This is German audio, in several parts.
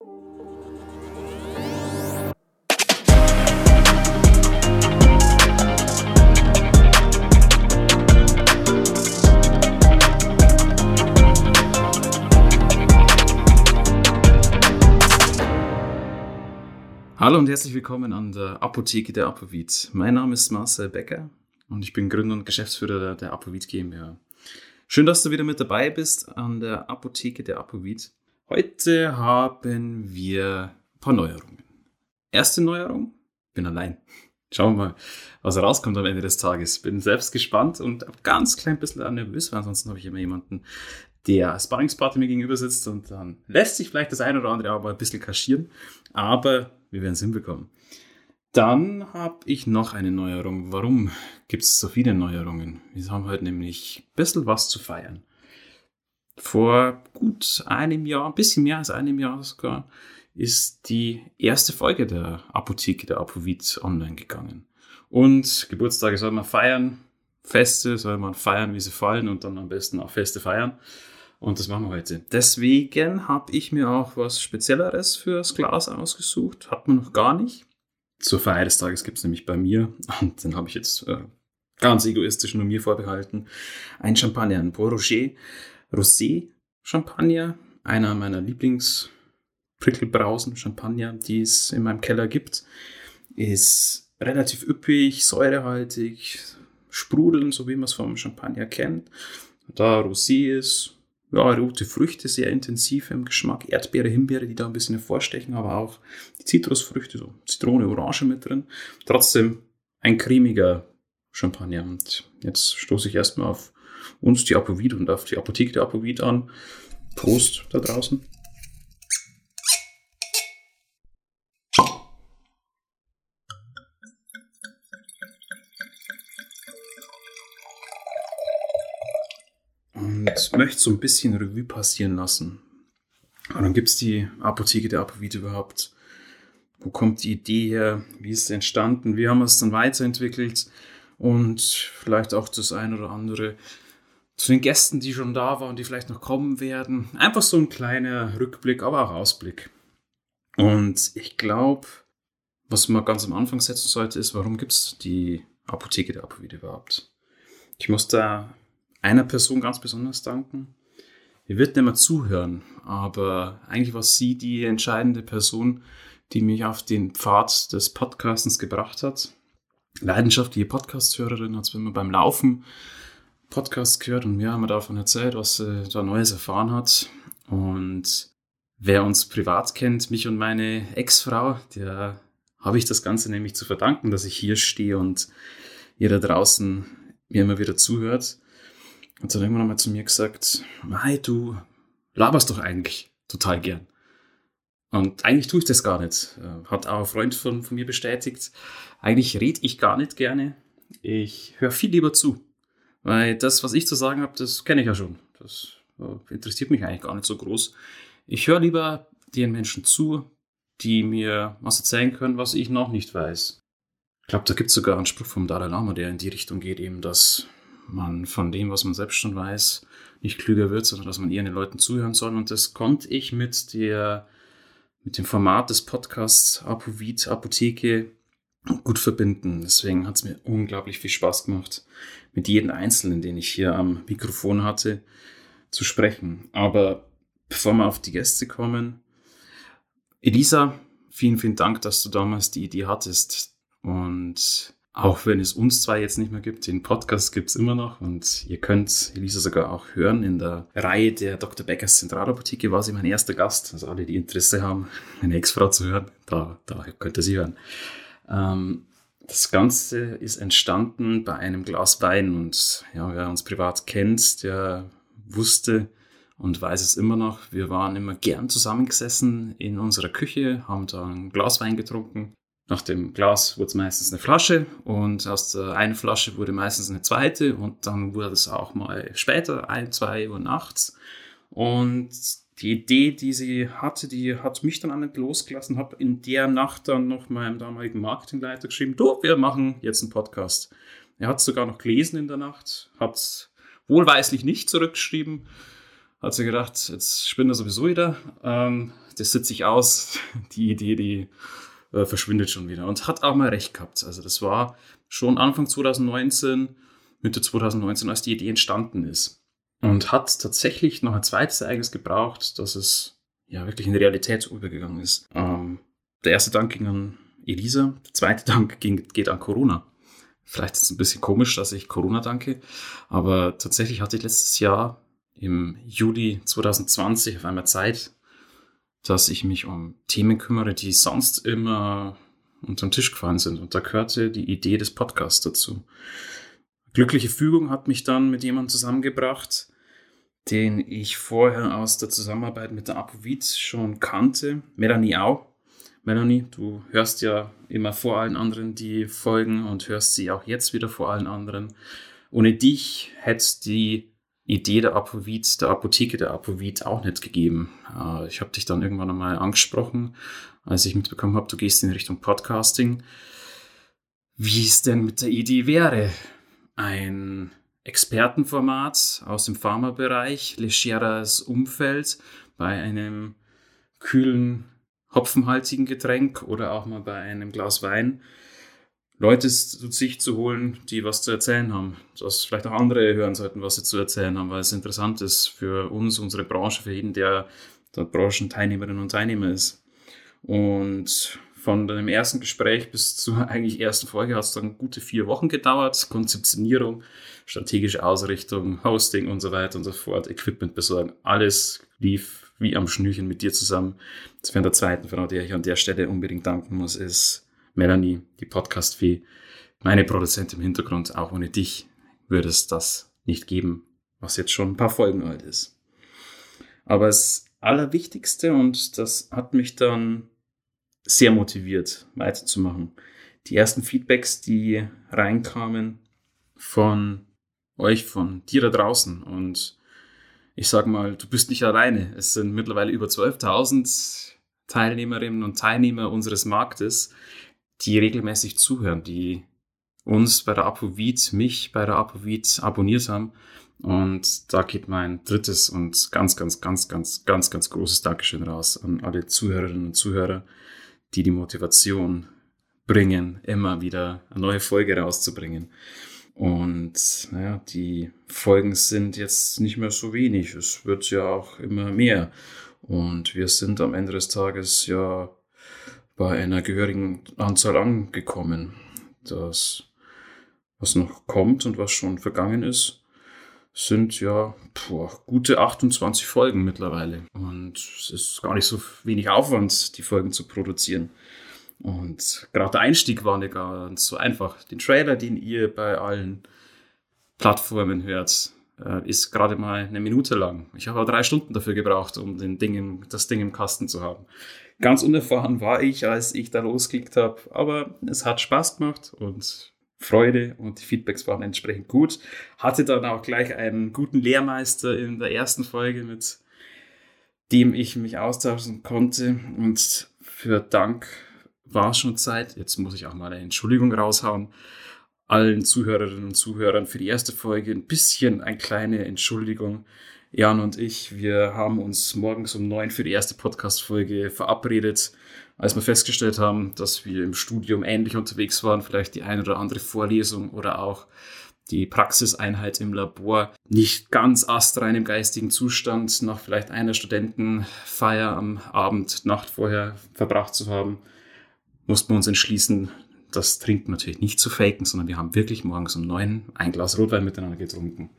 Hallo und herzlich willkommen an der Apotheke der Apovit. Mein Name ist Marcel Becker und ich bin Gründer und Geschäftsführer der, Apovit GmbH. Schön, dass du wieder mit dabei bist an der Apotheke der Apovit. Heute haben wir ein paar Neuerungen. Erste Neuerung, bin allein. Schauen wir mal, was rauskommt am Ende des Tages. Bin selbst gespannt und ganz klein bisschen nervös, weil ansonsten habe ich immer jemanden, der Sparringspartner mir gegenüber sitzt und dann lässt sich vielleicht das eine oder andere aber ein bisschen kaschieren. Aber wir werden es hinbekommen. Dann habe ich noch eine Neuerung. Warum gibt es so viele Neuerungen? Wir haben heute nämlich ein bisschen was zu feiern. Vor gut einem Jahr, ein bisschen mehr als einem Jahr sogar, ist die erste Folge der Apotheke der Apovit online gegangen. Und Geburtstage soll man feiern, Feste soll man feiern, wie sie fallen und dann am besten auch Feste feiern. Und das machen wir heute. Deswegen habe ich mir auch was Spezielleres fürs Glas ausgesucht. Hat man noch gar nicht. Zur Feier des Tages gibt es nämlich bei mir, und den habe ich jetzt äh, ganz egoistisch nur mir vorbehalten, ein Champagner, ein Port Roger Rosé Champagner, einer meiner Lieblings Prickelbrausen Champagner, die es in meinem Keller gibt. Ist relativ üppig, säurehaltig, sprudeln, so wie man es vom Champagner kennt. Da Rosé ist, ja, rote Früchte sehr intensiv im Geschmack, Erdbeere, Himbeere, die da ein bisschen hervorstechen, aber auch die Zitrusfrüchte, so Zitrone, Orange mit drin. Trotzdem ein cremiger Champagner. Und jetzt stoße ich erstmal auf uns die Apovid und auf die Apotheke der Apovid an. Prost da draußen. und möchte so ein bisschen Revue passieren lassen. Dann gibt es die Apotheke der Apovid überhaupt. Wo kommt die Idee her? Wie ist es entstanden? Wie haben wir es dann weiterentwickelt? Und vielleicht auch das ein oder andere zu den Gästen, die schon da waren, die vielleicht noch kommen werden. Einfach so ein kleiner Rückblick, aber auch Ausblick. Und ich glaube, was man ganz am Anfang setzen sollte, ist, warum gibt es die Apotheke der Apovid überhaupt? Ich muss da einer Person ganz besonders danken. Ihr wird nicht mehr zuhören, aber eigentlich war sie die entscheidende Person, die mich auf den Pfad des Podcastens gebracht hat. Leidenschaftliche Podcast-Hörerin hat es immer beim Laufen Podcast gehört und mir haben wir davon erzählt, was sie da Neues erfahren hat. Und wer uns privat kennt, mich und meine Ex-Frau, der habe ich das Ganze nämlich zu verdanken, dass ich hier stehe und ihr da draußen mir immer wieder zuhört. Und dann irgendwann einmal zu mir gesagt, hey, du laberst doch eigentlich total gern. Und eigentlich tue ich das gar nicht. Äh, hat auch ein Freund von, von mir bestätigt. Eigentlich rede ich gar nicht gerne. Ich höre viel lieber zu. Weil das, was ich zu sagen habe, das kenne ich ja schon. Das äh, interessiert mich eigentlich gar nicht so groß. Ich höre lieber den Menschen zu, die mir was erzählen können, was ich noch nicht weiß. Ich glaube, da gibt es sogar einen Spruch vom Dalai Lama, der in die Richtung geht, eben, dass man von dem, was man selbst schon weiß, nicht klüger wird, sondern dass man eher den Leuten zuhören soll. Und das konnte ich mit der, mit dem Format des Podcasts Apovit Apotheke gut verbinden. Deswegen hat es mir unglaublich viel Spaß gemacht, mit jedem Einzelnen, den ich hier am Mikrofon hatte, zu sprechen. Aber bevor wir auf die Gäste kommen, Elisa, vielen, vielen Dank, dass du damals die Idee hattest. Und auch wenn es uns zwei jetzt nicht mehr gibt, den Podcast gibt es immer noch und ihr könnt Elisa sogar auch hören. In der Reihe der Dr. Beckers Zentralapotheke war sie mein erster Gast. Also alle, die Interesse haben, meine Ex-Frau zu hören, da, da könnt ihr sie hören. Ähm, das Ganze ist entstanden bei einem Glas Wein und ja, wer uns privat kennt, der wusste und weiß es immer noch. Wir waren immer gern zusammengesessen in unserer Küche, haben da ein Glas Wein getrunken nach dem Glas wurde es meistens eine Flasche und aus der einen Flasche wurde meistens eine zweite und dann wurde es auch mal später, ein, zwei Uhr nachts. Und die Idee, die sie hatte, die hat mich dann nicht losgelassen, habe in der Nacht dann noch meinem damaligen Marketingleiter geschrieben, du, wir machen jetzt einen Podcast. Er hat sogar noch gelesen in der Nacht, hat wohlweislich nicht zurückgeschrieben, hat sie gedacht, jetzt spinnt er sowieso wieder. Ähm, das sitze ich aus. Die Idee, die äh, verschwindet schon wieder. Und hat auch mal recht gehabt. Also das war schon Anfang 2019, Mitte 2019, als die Idee entstanden ist. Und hat tatsächlich noch ein zweites Ereignis gebraucht, dass es ja wirklich in Realität übergegangen ist. Ähm, der erste Dank ging an Elisa, der zweite Dank ging, geht an Corona. Vielleicht ist es ein bisschen komisch, dass ich Corona danke, aber tatsächlich hatte ich letztes Jahr im Juli 2020 auf einmal Zeit, dass ich mich um Themen kümmere, die sonst immer unter den Tisch gefallen sind. Und da gehörte die Idee des Podcasts dazu. Glückliche Fügung hat mich dann mit jemandem zusammengebracht, den ich vorher aus der Zusammenarbeit mit der Apovit schon kannte, Melanie Au. Melanie, du hörst ja immer vor allen anderen die Folgen und hörst sie auch jetzt wieder vor allen anderen. Ohne dich hätte die Idee der Apovit, der Apotheke der Apovit auch nicht gegeben. Äh, ich habe dich dann irgendwann einmal angesprochen, als ich mitbekommen habe, du gehst in Richtung Podcasting. Wie es denn mit der Idee wäre, ein Expertenformat aus dem Pharmabereich, legeres Umfeld bei einem kühlen, hopfenhaltigen Getränk oder auch mal bei einem Glas Wein Leute zu sich zu holen, die was zu erzählen haben. Dass vielleicht auch andere hören sollten, was sie zu erzählen haben, weil es interessant ist für uns, unsere Branche, für jeden, der dort Branchenteilnehmerinnen und Teilnehmer ist. Und von dem ersten Gespräch bis zur eigentlich ersten Folge hat es dann gute vier Wochen gedauert. Konzeptionierung, strategische Ausrichtung, Hosting und so weiter und so fort, Equipment besorgen. Alles lief wie am Schnürchen mit dir zusammen. Das wäre der zweiten Frau, der ich an der Stelle unbedingt danken muss, ist Melanie, die Podcast-Fee, meine Produzentin im Hintergrund. Auch ohne dich würde es das nicht geben, was jetzt schon ein paar Folgen alt ist. Aber das Allerwichtigste, und das hat mich dann sehr motiviert, weiterzumachen. Die ersten Feedbacks, die reinkamen von euch, von dir da draußen. Und ich sag mal, du bist nicht alleine. Es sind mittlerweile über 12.000 Teilnehmerinnen und Teilnehmer unseres Marktes, die regelmäßig zuhören, die uns bei der Apovit, mich bei der Apovit abonniert haben. Und da geht mein drittes und ganz, ganz, ganz, ganz, ganz, ganz großes Dankeschön raus an alle Zuhörerinnen und Zuhörer, die die Motivation bringen, immer wieder eine neue Folge rauszubringen. Und naja, die Folgen sind jetzt nicht mehr so wenig. Es wird ja auch immer mehr. Und wir sind am Ende des Tages ja bei einer gehörigen Anzahl angekommen. Das, was noch kommt und was schon vergangen ist, sind ja boah, gute 28 Folgen mittlerweile. Und es ist gar nicht so wenig Aufwand, die Folgen zu produzieren. Und gerade der Einstieg war nicht ganz so einfach. Den Trailer, den ihr bei allen Plattformen hört, äh, ist gerade mal eine Minute lang. Ich habe aber drei Stunden dafür gebraucht, um den Ding im, das Ding im Kasten zu haben. Ganz unerfahren war ich, als ich da losgeklickt habe, aber es hat Spaß gemacht und Freude und die Feedbacks waren entsprechend gut. Hatte dann auch gleich einen guten Lehrmeister in der ersten Folge, mit dem ich mich austauschen konnte. Und für Dank war es schon Zeit. Jetzt muss ich auch mal eine Entschuldigung raushauen. Allen Zuhörerinnen und Zuhörern für die erste Folge ein bisschen eine kleine Entschuldigung. Jan und ich, wir haben uns morgens um neun für die erste Podcast-Folge verabredet, als wir festgestellt haben, dass wir im Studium ähnlich unterwegs waren, vielleicht die eine oder andere Vorlesung oder auch die Praxiseinheit im Labor nicht ganz astrein im geistigen Zustand nach vielleicht einer Studentenfeier am Abend, Nacht vorher verbracht zu haben, mussten wir uns entschließen, das Trinken natürlich nicht zu faken, sondern wir haben wirklich morgens um neun ein Glas Rotwein miteinander getrunken.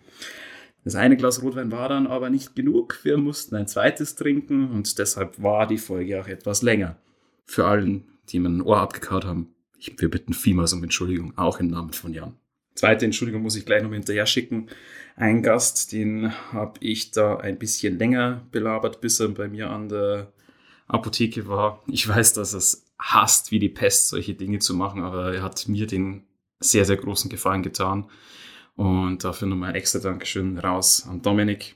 Das eine Glas Rotwein war dann aber nicht genug. Wir mussten ein zweites trinken und deshalb war die Folge auch etwas länger. Für allen, die mir ein Ohr abgekaut haben, ich, wir bitten vielmals um Entschuldigung, auch im Namen von Jan. Zweite Entschuldigung muss ich gleich noch hinterher schicken. Ein Gast, den habe ich da ein bisschen länger belabert, bis er bei mir an der Apotheke war. Ich weiß, dass er es hasst, wie die Pest, solche Dinge zu machen, aber er hat mir den sehr, sehr großen Gefallen getan. Und dafür nochmal ein extra Dankeschön raus an Dominik.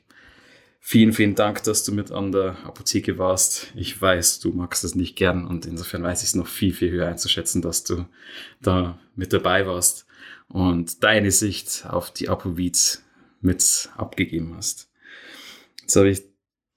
Vielen, vielen Dank, dass du mit an der Apotheke warst. Ich weiß, du magst es nicht gern und insofern weiß ich es noch viel, viel höher einzuschätzen, dass du da mit dabei warst und deine Sicht auf die Apovit mit abgegeben hast. Jetzt habe ich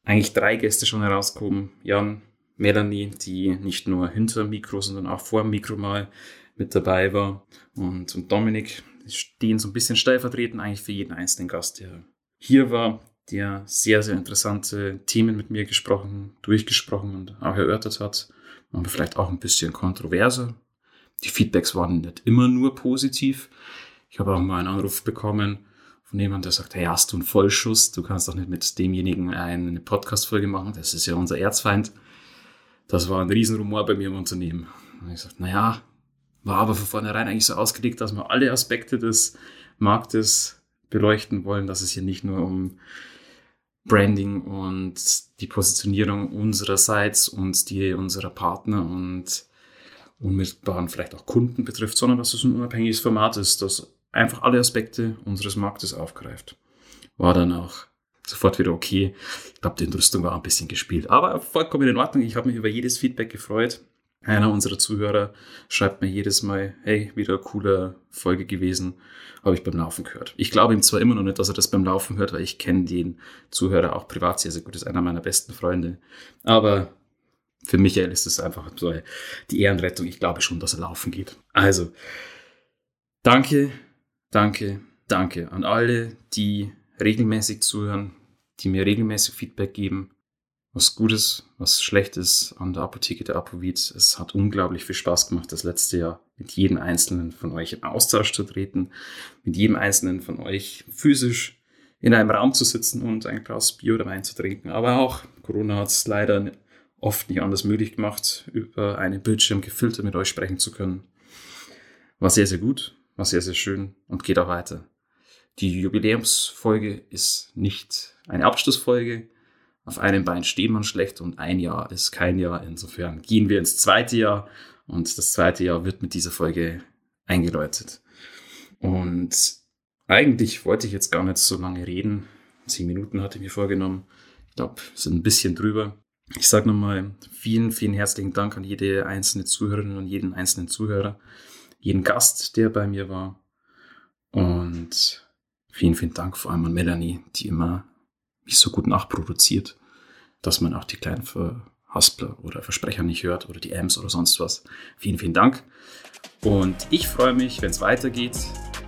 eigentlich drei Gäste schon herausgehoben. Jan, Melanie, die nicht nur hinter dem Mikro, sondern auch vor dem Mikro mal mit dabei war. Und, und Dominik, stehen so ein bisschen stellvertretend eigentlich für jeden einzelnen Gast, der hier war, der sehr, sehr interessante Themen mit mir gesprochen, durchgesprochen und auch erörtert hat. Aber vielleicht auch ein bisschen kontroverser. Die Feedbacks waren nicht immer nur positiv. Ich habe auch mal einen Anruf bekommen von jemandem, der sagt, hey, hast du einen Vollschuss? Du kannst doch nicht mit demjenigen eine Podcast-Folge machen. Das ist ja unser Erzfeind. Das war ein Riesenrumor bei mir im Unternehmen. Und ich sagte, naja, war aber von vornherein eigentlich so ausgelegt, dass wir alle Aspekte des Marktes beleuchten wollen, dass es hier nicht nur um Branding und die Positionierung unsererseits und die unserer Partner und unmittelbaren vielleicht auch Kunden betrifft, sondern dass es ein unabhängiges Format ist, das einfach alle Aspekte unseres Marktes aufgreift. War dann auch sofort wieder okay. Ich glaube, die Entrüstung war ein bisschen gespielt, aber vollkommen in Ordnung. Ich habe mich über jedes Feedback gefreut. Einer unserer Zuhörer schreibt mir jedes Mal, hey, wieder coole Folge gewesen, habe ich beim Laufen gehört. Ich glaube ihm zwar immer noch nicht, dass er das beim Laufen hört, weil ich kenne den Zuhörer auch privat sehr, sehr gut, ist einer meiner besten Freunde. Aber für Michael ist es einfach so die Ehrenrettung. Ich glaube schon, dass er laufen geht. Also, danke, danke, danke an alle, die regelmäßig zuhören, die mir regelmäßig Feedback geben was Gutes, was Schlechtes an der Apotheke der Apovit. Es hat unglaublich viel Spaß gemacht, das letzte Jahr mit jedem Einzelnen von euch in Austausch zu treten, mit jedem Einzelnen von euch physisch in einem Raum zu sitzen und ein Glas Bier oder Wein zu trinken. Aber auch Corona hat es leider oft nicht anders möglich gemacht, über einen Bildschirm gefiltert mit euch sprechen zu können. War sehr, sehr gut, war sehr, sehr schön und geht auch weiter. Die Jubiläumsfolge ist nicht eine Abschlussfolge, auf einem Bein steht man schlecht und ein Jahr ist kein Jahr. Insofern gehen wir ins zweite Jahr und das zweite Jahr wird mit dieser Folge eingeläutet. Und eigentlich wollte ich jetzt gar nicht so lange reden. Zehn Minuten hatte ich mir vorgenommen. Ich glaube, sind ein bisschen drüber. Ich sage nochmal vielen, vielen herzlichen Dank an jede einzelne Zuhörerin und jeden einzelnen Zuhörer, jeden Gast, der bei mir war. Und vielen, vielen Dank vor allem an Melanie, die immer mich so gut nachproduziert, dass man auch die kleinen Verhaspler oder Versprecher nicht hört oder die Amps oder sonst was. Vielen, vielen Dank. Und ich freue mich, wenn es weitergeht.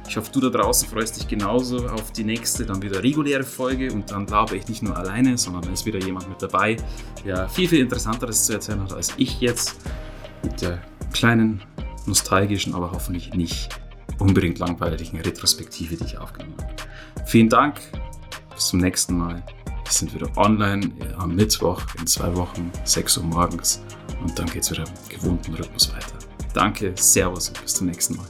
Ich hoffe, du da draußen freust dich genauso auf die nächste, dann wieder reguläre Folge und dann glaube ich nicht nur alleine, sondern da ist wieder jemand mit dabei, der viel, viel Interessanteres zu erzählen hat als ich jetzt mit der kleinen, nostalgischen, aber hoffentlich nicht unbedingt langweiligen Retrospektive, die ich aufgenommen habe. Vielen Dank bis zum nächsten Mal. Wir sind wieder online am Mittwoch in zwei Wochen, 6 Uhr morgens. Und dann geht es wieder im gewohnten Rhythmus weiter. Danke, Servus und bis zum nächsten Mal.